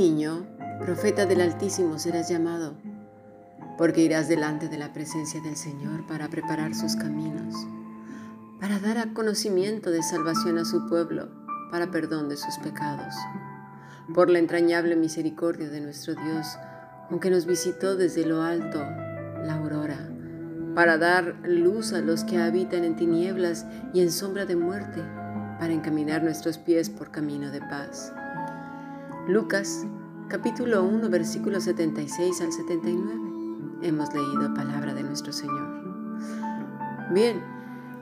niño, profeta del Altísimo serás llamado, porque irás delante de la presencia del Señor para preparar sus caminos, para dar a conocimiento de salvación a su pueblo, para perdón de sus pecados, por la entrañable misericordia de nuestro Dios, aunque nos visitó desde lo alto la aurora, para dar luz a los que habitan en tinieblas y en sombra de muerte, para encaminar nuestros pies por camino de paz. Lucas capítulo 1 versículos 76 al 79. Hemos leído palabra de nuestro Señor. Bien,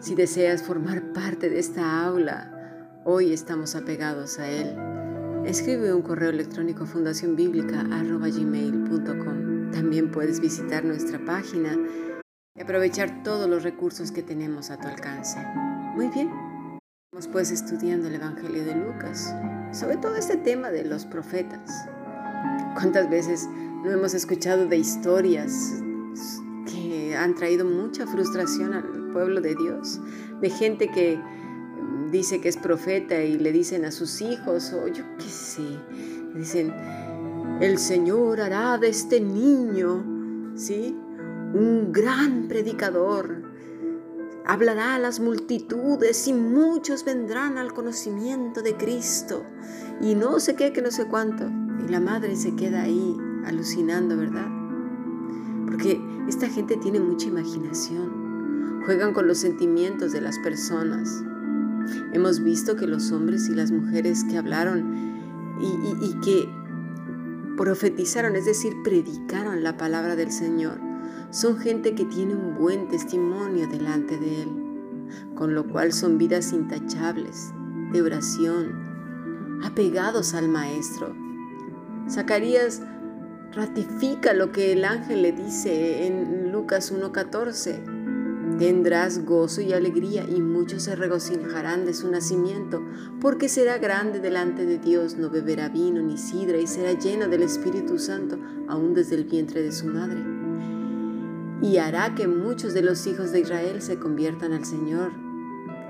si deseas formar parte de esta aula, hoy estamos apegados a Él. Escribe un correo electrónico a fundacionbiblica.gmail.com. También puedes visitar nuestra página y aprovechar todos los recursos que tenemos a tu alcance. Muy bien, vamos pues estudiando el Evangelio de Lucas, sobre todo este tema de los profetas. ¿Cuántas veces no hemos escuchado de historias que han traído mucha frustración al pueblo de Dios? De gente que mm, dice que es profeta y le dicen a sus hijos, o yo qué sé, dicen, el Señor hará de este niño, ¿sí? Un gran predicador, hablará a las multitudes y muchos vendrán al conocimiento de Cristo. Y no sé qué, que no sé cuánto. Y la madre se queda ahí alucinando, ¿verdad? Porque esta gente tiene mucha imaginación. Juegan con los sentimientos de las personas. Hemos visto que los hombres y las mujeres que hablaron y, que profetizaron, es decir, predicaron la palabra del Señor, son gente que tiene un buen testimonio delante de Él, con lo cual son vidas intachables, de oración, apegados al Maestro, Zacarías ratifica lo que el ángel le dice en Lucas 1.14. Tendrás gozo y alegría y muchos se regocijarán de su nacimiento, porque será grande delante de Dios, no beberá vino ni sidra y será lleno del Espíritu Santo aún desde el vientre de su madre. Y hará que muchos de los hijos de Israel se conviertan al Señor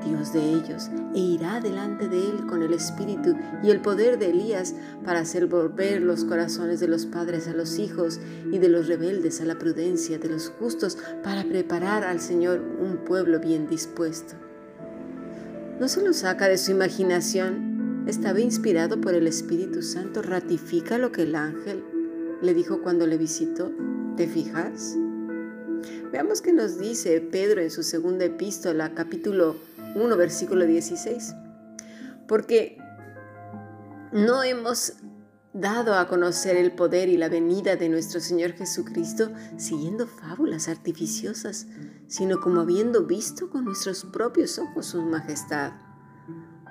Dios de ellos, e irá delante de él con el espíritu y el poder de Elías para hacer volver los corazones de los padres a los hijos y de los rebeldes a la prudencia de los justos para preparar al Señor un pueblo bien dispuesto. No se lo saca de su imaginación, estaba inspirado por el Espíritu Santo, ratifica lo que el ángel le dijo cuando le visitó. ¿Te fijas? Veamos qué nos dice Pedro en su segunda epístola, capítulo 1, versículo 16. Porque no hemos dado a conocer el poder y la venida de nuestro Señor Jesucristo siguiendo fábulas artificiosas, sino como habiendo visto con nuestros propios ojos su majestad.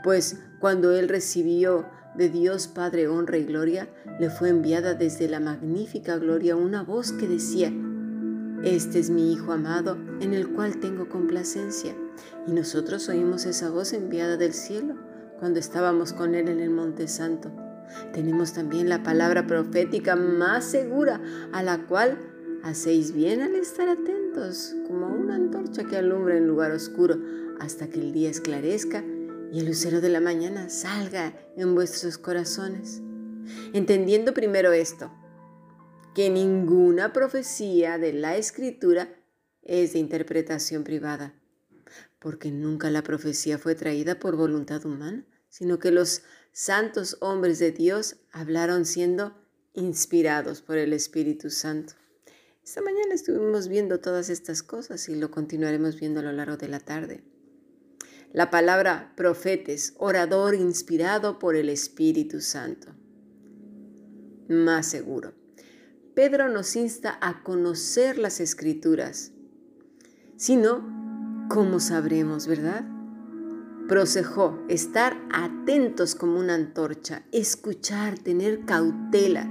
Pues cuando Él recibió de Dios Padre honra y gloria, le fue enviada desde la magnífica gloria una voz que decía, Este es mi Hijo amado, en el cual tengo complacencia. Y nosotros oímos esa voz enviada del cielo cuando estábamos con Él en el Monte Santo. Tenemos también la palabra profética más segura, a la cual hacéis bien al estar atentos, como una antorcha que alumbra en lugar oscuro, hasta que el día esclarezca y el lucero de la mañana salga en vuestros corazones. Entendiendo primero esto, que ninguna profecía de la escritura es de interpretación privada porque nunca la profecía fue traída por voluntad humana, sino que los santos hombres de Dios hablaron siendo inspirados por el Espíritu Santo. Esta mañana estuvimos viendo todas estas cosas y lo continuaremos viendo a lo largo de la tarde. La palabra profetes, orador inspirado por el Espíritu Santo. Más seguro. Pedro nos insta a conocer las escrituras, sino ¿Cómo sabremos, verdad? Prosejó, estar atentos como una antorcha, escuchar, tener cautela.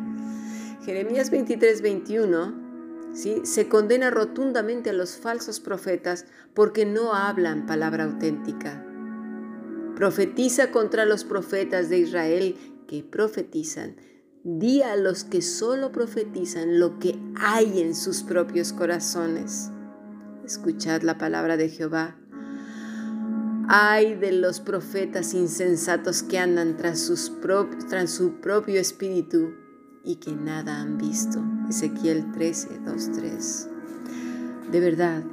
Jeremías 23, 21 ¿sí? se condena rotundamente a los falsos profetas porque no hablan palabra auténtica. Profetiza contra los profetas de Israel que profetizan. Di a los que solo profetizan lo que hay en sus propios corazones. Escuchad la palabra de Jehová. Ay de los profetas insensatos que andan tras, tras su propio espíritu y que nada han visto. Ezequiel 13, 2, 3. De verdad,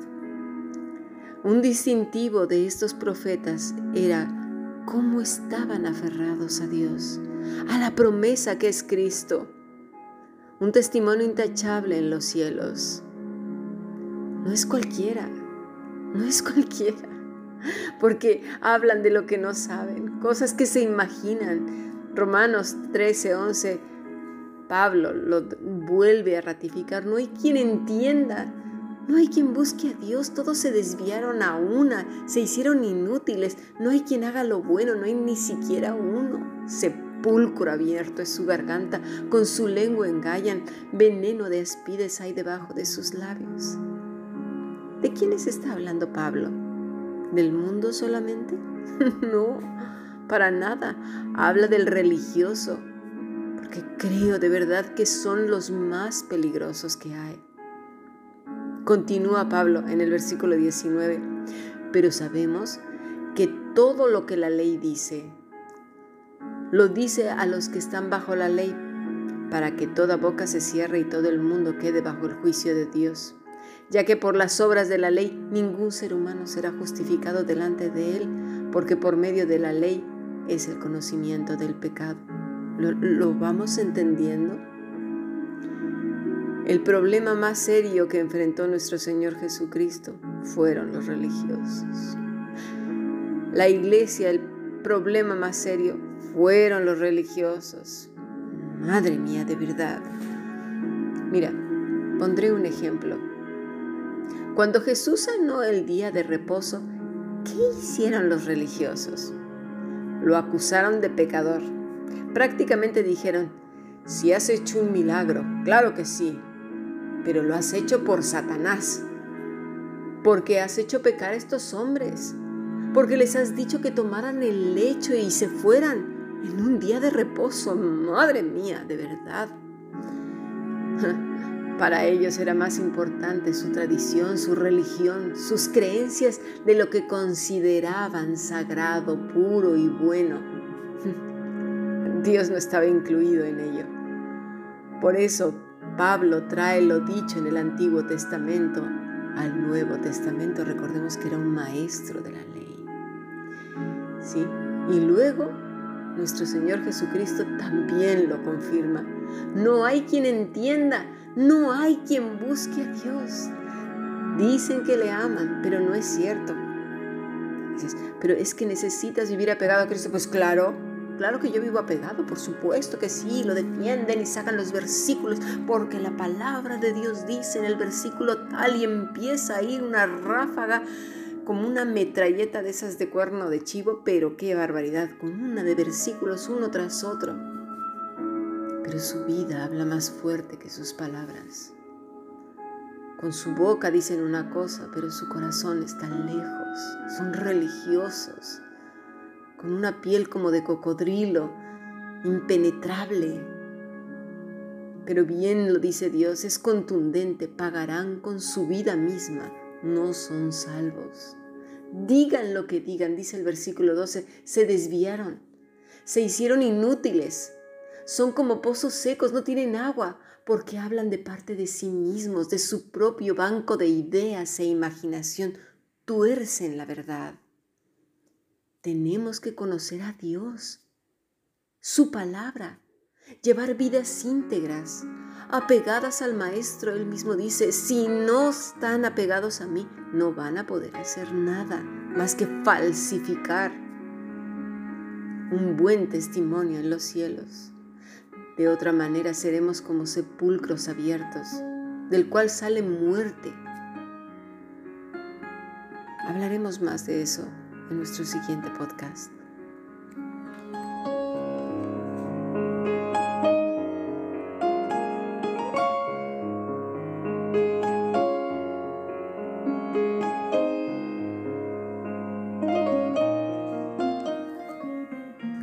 un distintivo de estos profetas era cómo estaban aferrados a Dios, a la promesa que es Cristo. Un testimonio intachable en los cielos. No es cualquiera, no es cualquiera, porque hablan de lo que no saben, cosas que se imaginan. Romanos 13, 11, Pablo lo vuelve a ratificar. No hay quien entienda, no hay quien busque a Dios, todos se desviaron a una, se hicieron inútiles, no hay quien haga lo bueno, no hay ni siquiera uno. Sepulcro abierto es su garganta, con su lengua engallan, veneno de aspides hay debajo de sus labios. ¿De quiénes está hablando Pablo? ¿Del mundo solamente? no, para nada. Habla del religioso, porque creo de verdad que son los más peligrosos que hay. Continúa Pablo en el versículo 19, pero sabemos que todo lo que la ley dice, lo dice a los que están bajo la ley, para que toda boca se cierre y todo el mundo quede bajo el juicio de Dios, ya que por las obras de la ley ningún ser humano será justificado delante de él, porque por medio de la ley es el conocimiento del pecado. ¿Lo, lo vamos entendiendo? El problema más serio que enfrentó nuestro Señor Jesucristo fueron los religiosos. La iglesia, el problema más serio fueron los religiosos. Madre mía, de verdad. Mira, pondré un ejemplo. Cuando Jesús sanó el día de reposo, ¿qué hicieron los religiosos? Lo acusaron de pecador. Prácticamente dijeron, si has hecho un milagro, claro que sí, pero lo has hecho por Satanás. Porque has hecho pecar a estos hombres. Porque les has dicho que tomaran el lecho y se fueran en un día de reposo. Madre mía, de verdad. Para ellos era más importante su tradición, su religión, sus creencias de lo que consideraban sagrado, puro y bueno. Dios no estaba incluido en ello. Por eso Pablo trae lo dicho en el Antiguo Testamento al Nuevo Testamento. Recordemos que era un maestro de la ley. ¿Sí? Y luego nuestro Señor Jesucristo también lo confirma. No hay quien entienda, no hay quien busque a Dios. Dicen que le aman, pero no es cierto. Dices, pero es que necesitas vivir apegado a Cristo. Pues claro, Claro que yo vivo apegado, por supuesto que sí, lo defienden y sacan los versículos, porque la palabra de Dios dice en el versículo tal y empieza a ir una ráfaga como una metralleta de esas de cuerno de chivo, pero qué barbaridad, con una de versículos uno tras otro. Pero su vida habla más fuerte que sus palabras. Con su boca dicen una cosa, pero su corazón está lejos, son religiosos con una piel como de cocodrilo, impenetrable. Pero bien lo dice Dios, es contundente, pagarán con su vida misma, no son salvos. Digan lo que digan, dice el versículo 12, se desviaron, se hicieron inútiles, son como pozos secos, no tienen agua, porque hablan de parte de sí mismos, de su propio banco de ideas e imaginación, tuercen la verdad. Tenemos que conocer a Dios, su palabra, llevar vidas íntegras, apegadas al Maestro. Él mismo dice, si no están apegados a mí, no van a poder hacer nada más que falsificar un buen testimonio en los cielos. De otra manera seremos como sepulcros abiertos, del cual sale muerte. Hablaremos más de eso en nuestro siguiente podcast.